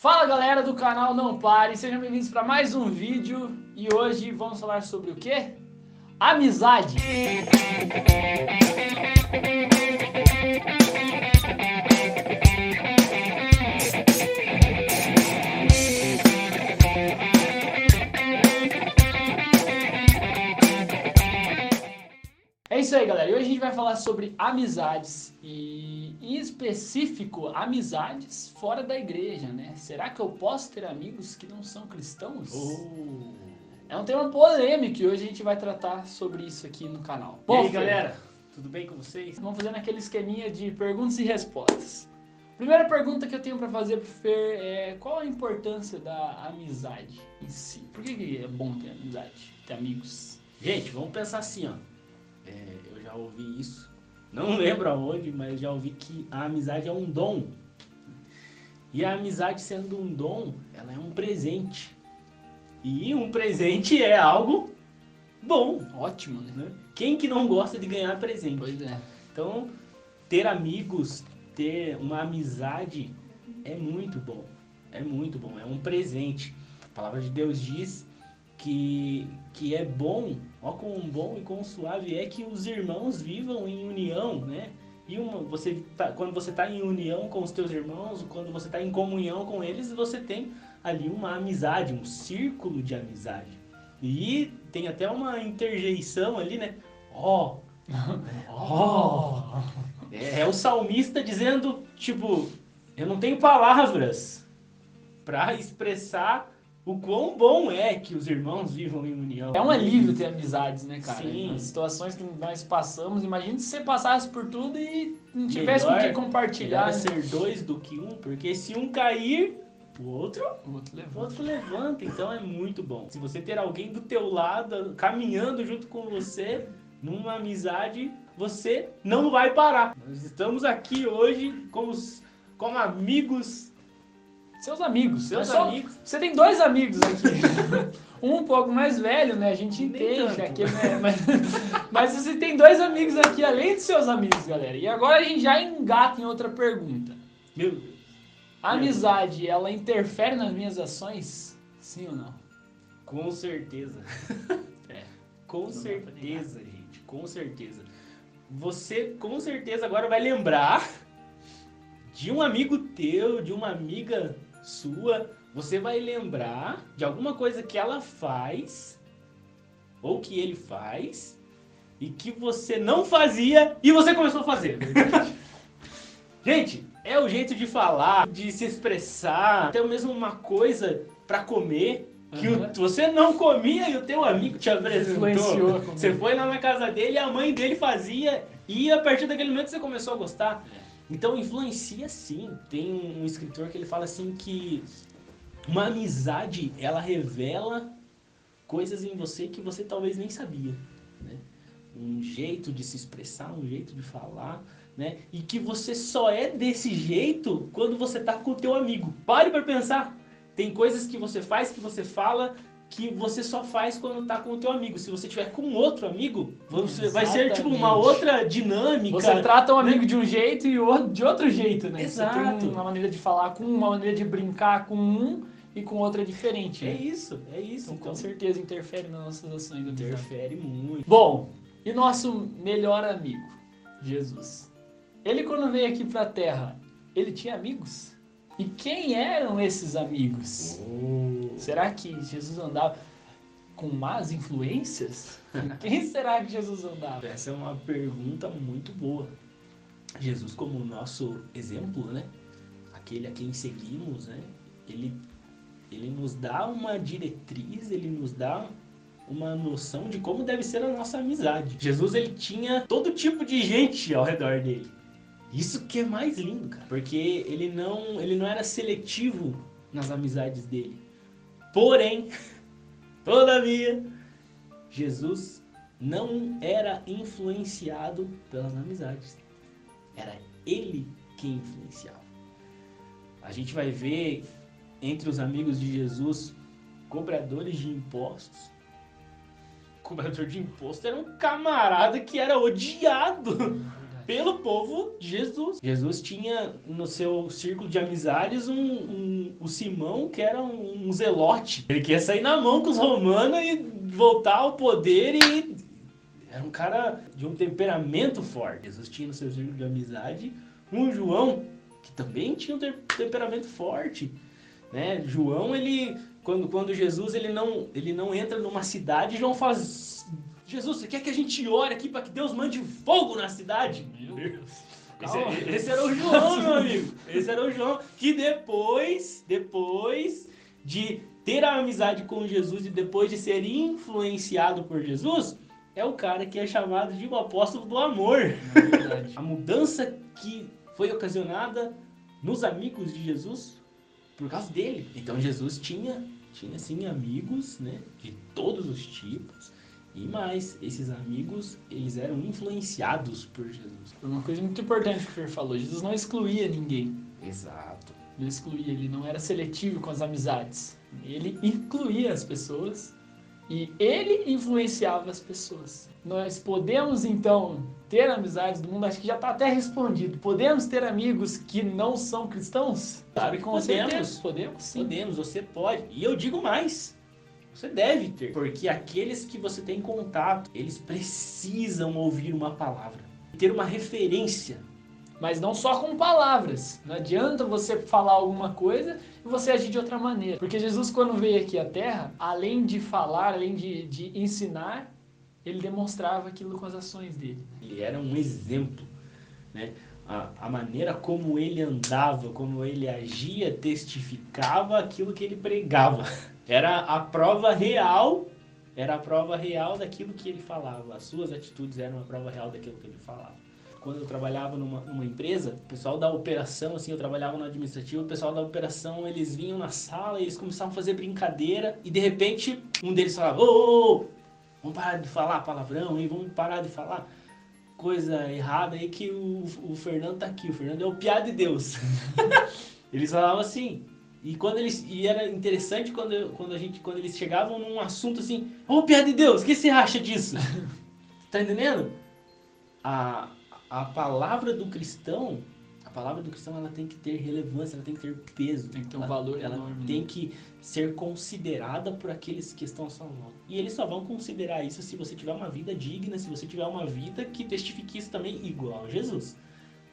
Fala galera do canal Não Pare, sejam bem-vindos para mais um vídeo e hoje vamos falar sobre o que? Amizade! Isso aí, galera. E hoje a gente vai falar sobre amizades e, em específico, amizades fora da igreja, né? Será que eu posso ter amigos que não são cristãos? Oh. É um tema polêmico e hoje a gente vai tratar sobre isso aqui no canal. E aí, galera? Tudo bem com vocês? Vamos fazer naquele esqueminha de perguntas e respostas. Primeira pergunta que eu tenho pra fazer pro Fer é qual a importância da amizade em si? Por que que é bom ter amizade, ter amigos? Gente, vamos pensar assim, ó. Já ouvi isso. Não lembro aonde, mas já ouvi que a amizade é um dom. E a amizade sendo um dom, ela é um presente. E um presente é algo bom, Ótimo, né? né? Quem que não gosta de ganhar presente? Pois é. Então, ter amigos, ter uma amizade é muito bom. É muito bom, é um presente. A palavra de Deus diz que, que é bom, ó quão bom e quão suave é que os irmãos vivam em união, né? E uma, você tá, quando você está em união com os teus irmãos, quando você está em comunhão com eles, você tem ali uma amizade, um círculo de amizade. E tem até uma interjeição ali, né? Ó, Oh! é, é o salmista dizendo, tipo, eu não tenho palavras para expressar o quão bom é que os irmãos vivam em união. É um alívio ter amizades, né, cara? Sim. Nas situações que nós passamos, imagina se você passasse por tudo e não tivesse com o Melhor- que compartilhar. Melhor né? ser dois do que um, porque se um cair, o outro, O outro o levanta. outro levanta. Então é muito bom. Se você ter alguém do teu lado, caminhando junto com você, numa amizade, você não vai parar. Nós estamos aqui hoje como, como amigos. Seus amigos. Seus só- amigos. Você tem dois amigos aqui. um um pouco mais velho, né? A gente entende aqui, né? Mas, mas você tem dois amigos aqui, além de seus amigos, galera. E agora a gente já engata em outra pergunta. Meu Deus. A amizade, ela interfere nas minhas ações? Sim ou não? Com certeza. É. Com Não certeza, gente. Com certeza. Você com certeza agora vai lembrar de um amigo teu, de uma amiga sua. Você vai lembrar de alguma coisa que ela faz ou que ele faz e que você não fazia e você começou a fazer. Gente, é o jeito de falar, de se expressar, até mesmo uma coisa pra comer que o- Aham. você não comia e o teu amigo te apresentou. Você foi lá na casa dele e a mãe dele fazia e a partir daquele momento você começou a gostar. Então influencia sim. Tem um escritor que ele fala assim que uma amizade ela revela coisas em você que você talvez nem sabia, né? Um jeito de se expressar, um jeito de falar, né? E que você só é desse jeito quando você tá com o teu amigo. Pare para pensar. Tem coisas que você faz, que você fala, que você só faz quando tá com o teu amigo. Se você tiver com outro amigo, você vai ser tipo uma outra dinâmica. Você trata um amigo de um jeito e o outro de outro jeito, né? Você Exato. tem uma maneira de falar com um, uma maneira de brincar com um e com outra diferente. É né? isso, é isso. Então, com certeza interfere nas nossas ações. interfere muito. Bom, e nosso melhor amigo, Jesus? Ele quando veio aqui pra Terra, ele tinha amigos? E quem eram esses amigos? Será que Jesus andava com más influências? Quem será que Jesus andava? Essa é uma pergunta muito boa. Jesus, como nosso exemplo, né? Aquele a quem seguimos, né? Ele, ele nos dá uma diretriz, ele nos dá uma noção de como deve ser a nossa amizade. Jesus, ele tinha todo tipo de gente ao redor dele. Isso que é mais lindo, cara. Porque ele não, ele não era seletivo nas amizades dele. Porém, todavia, Jesus não era influenciado pelas amizades. Era ele quem influenciava. A gente vai ver entre os amigos de Jesus cobradores de impostos. Cobrador de imposto era um camarada que era odiado pelo povo de Jesus. Jesus tinha no seu círculo de amizades um, um, o Simão, que era um, um zelote. Ele queria sair na mão com os romanos e voltar ao poder e era um cara de um temperamento forte. Jesus tinha no seu círculo de amizade um João que também tinha um temperamento forte, né? João ele quando, quando Jesus ele não ele não entra numa cidade, João faz Jesus, você quer que a gente ore aqui para que Deus mande fogo na cidade? Meu Deus. Esse, esse, era o João, meu amigo. Esse era o João que depois, depois de ter a amizade com Jesus e depois de ser influenciado por Jesus, é o cara que é chamado de o apóstolo do amor. É a mudança que foi ocasionada nos amigos de Jesus por causa dele. Então Jesus tinha, tinha sim amigos, né, de todos os tipos. E mais, esses amigos, eles eram influenciados por Jesus. Uma coisa muito importante que o Fer falou, Jesus não excluía ninguém. Exato. Não excluía, ele não era seletivo com as amizades. Ele incluía as pessoas e ele influenciava as pessoas. Nós podemos então ter amizades do mundo, acho que já está até respondido. Podemos ter amigos que não são cristãos? Sabe com podemos. Certeza. Podemos sim. Podemos, você pode. E eu digo mais. Você deve ter, porque aqueles que você tem contato, eles precisam ouvir uma palavra, ter uma referência mas não só com palavras. Não adianta você falar alguma coisa e você agir de outra maneira. Porque Jesus, quando veio aqui à Terra, além de falar, além de, de ensinar, ele demonstrava aquilo com as ações dele. Ele era um exemplo. Né? A, a maneira como ele andava, como ele agia, testificava aquilo que ele pregava. Era a prova real era a prova real daquilo que ele falava. As suas atitudes eram a prova real daquilo que ele falava quando eu trabalhava numa, numa, empresa, o pessoal da operação, assim, eu trabalhava no administrativo, o pessoal da operação, eles vinham na sala, eles começavam a fazer brincadeira, e de repente, um deles falava, ô, ô, ô vamos parar de falar palavrão, hein, vamos parar de falar coisa errada aí que o, o Fernando tá aqui, o Fernando é o piada de Deus. eles falavam assim, e quando eles e era interessante quando, quando a gente quando eles chegavam num assunto assim, ô oh, piada de Deus, o que você acha disso? tá entendendo? A, a palavra do cristão, a palavra do cristão ela tem que ter relevância, ela tem que ter peso, tem que ter um ela, valor, ela enorme. tem que ser considerada por aqueles que estão volta. E eles só vão considerar isso se você tiver uma vida digna, se você tiver uma vida que testifique isso também igual a Jesus.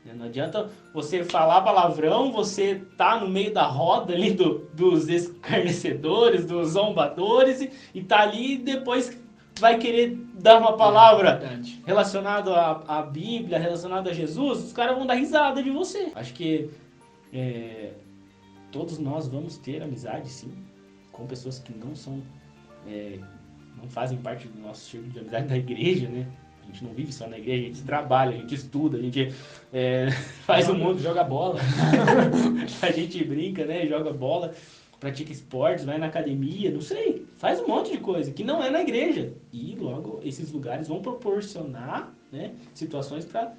Né, não adianta você falar palavrão, você tá no meio da roda ali do, dos escarnecedores, dos zombadores e, e tá ali e depois vai querer dar uma palavra é, relacionada à, à Bíblia, relacionada a Jesus, os caras vão dar risada de você. Acho que é, todos nós vamos ter amizade, sim, com pessoas que não são, é, não fazem parte do nosso círculo de amizade da igreja, né? A gente não vive só na igreja, a gente trabalha, a gente estuda, a gente é, faz joga, um monte, joga bola, a gente brinca, né? Joga bola pratica esportes, vai na academia, não sei, faz um monte de coisa que não é na igreja. E logo esses lugares vão proporcionar né, situações para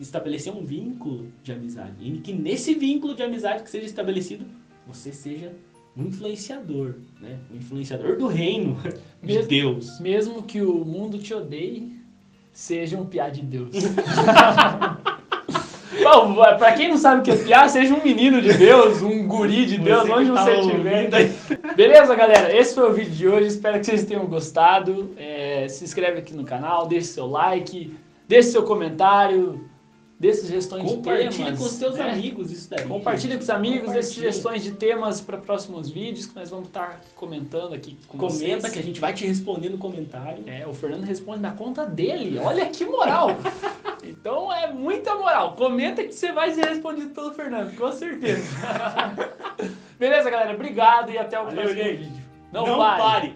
estabelecer um vínculo de amizade. E que nesse vínculo de amizade que seja estabelecido, você seja um influenciador, né? Um influenciador do reino de Deus. Mesmo que o mundo te odeie, seja um piá de Deus. Pra quem não sabe o que é piar, seja um menino de Deus, um guri de Deus, você onde tá você estiver. Beleza, galera? Esse foi o vídeo de hoje. Espero que vocês tenham gostado. É, se inscreve aqui no canal, deixe seu like, deixe seu comentário. Dê sugestões de temas. Compartilhe com os seus né? amigos isso daí. Compartilhe com os amigos, dê sugestões de temas para próximos vídeos que nós vamos estar comentando aqui com Comenta vocês. que a gente vai te responder no comentário. É, o Fernando responde na conta dele. Olha que moral. então é muita moral. Comenta que você vai ser respondido pelo Fernando, com certeza. Beleza, galera? Obrigado e até o Valeu, próximo gente. vídeo. Não, Não pare. pare.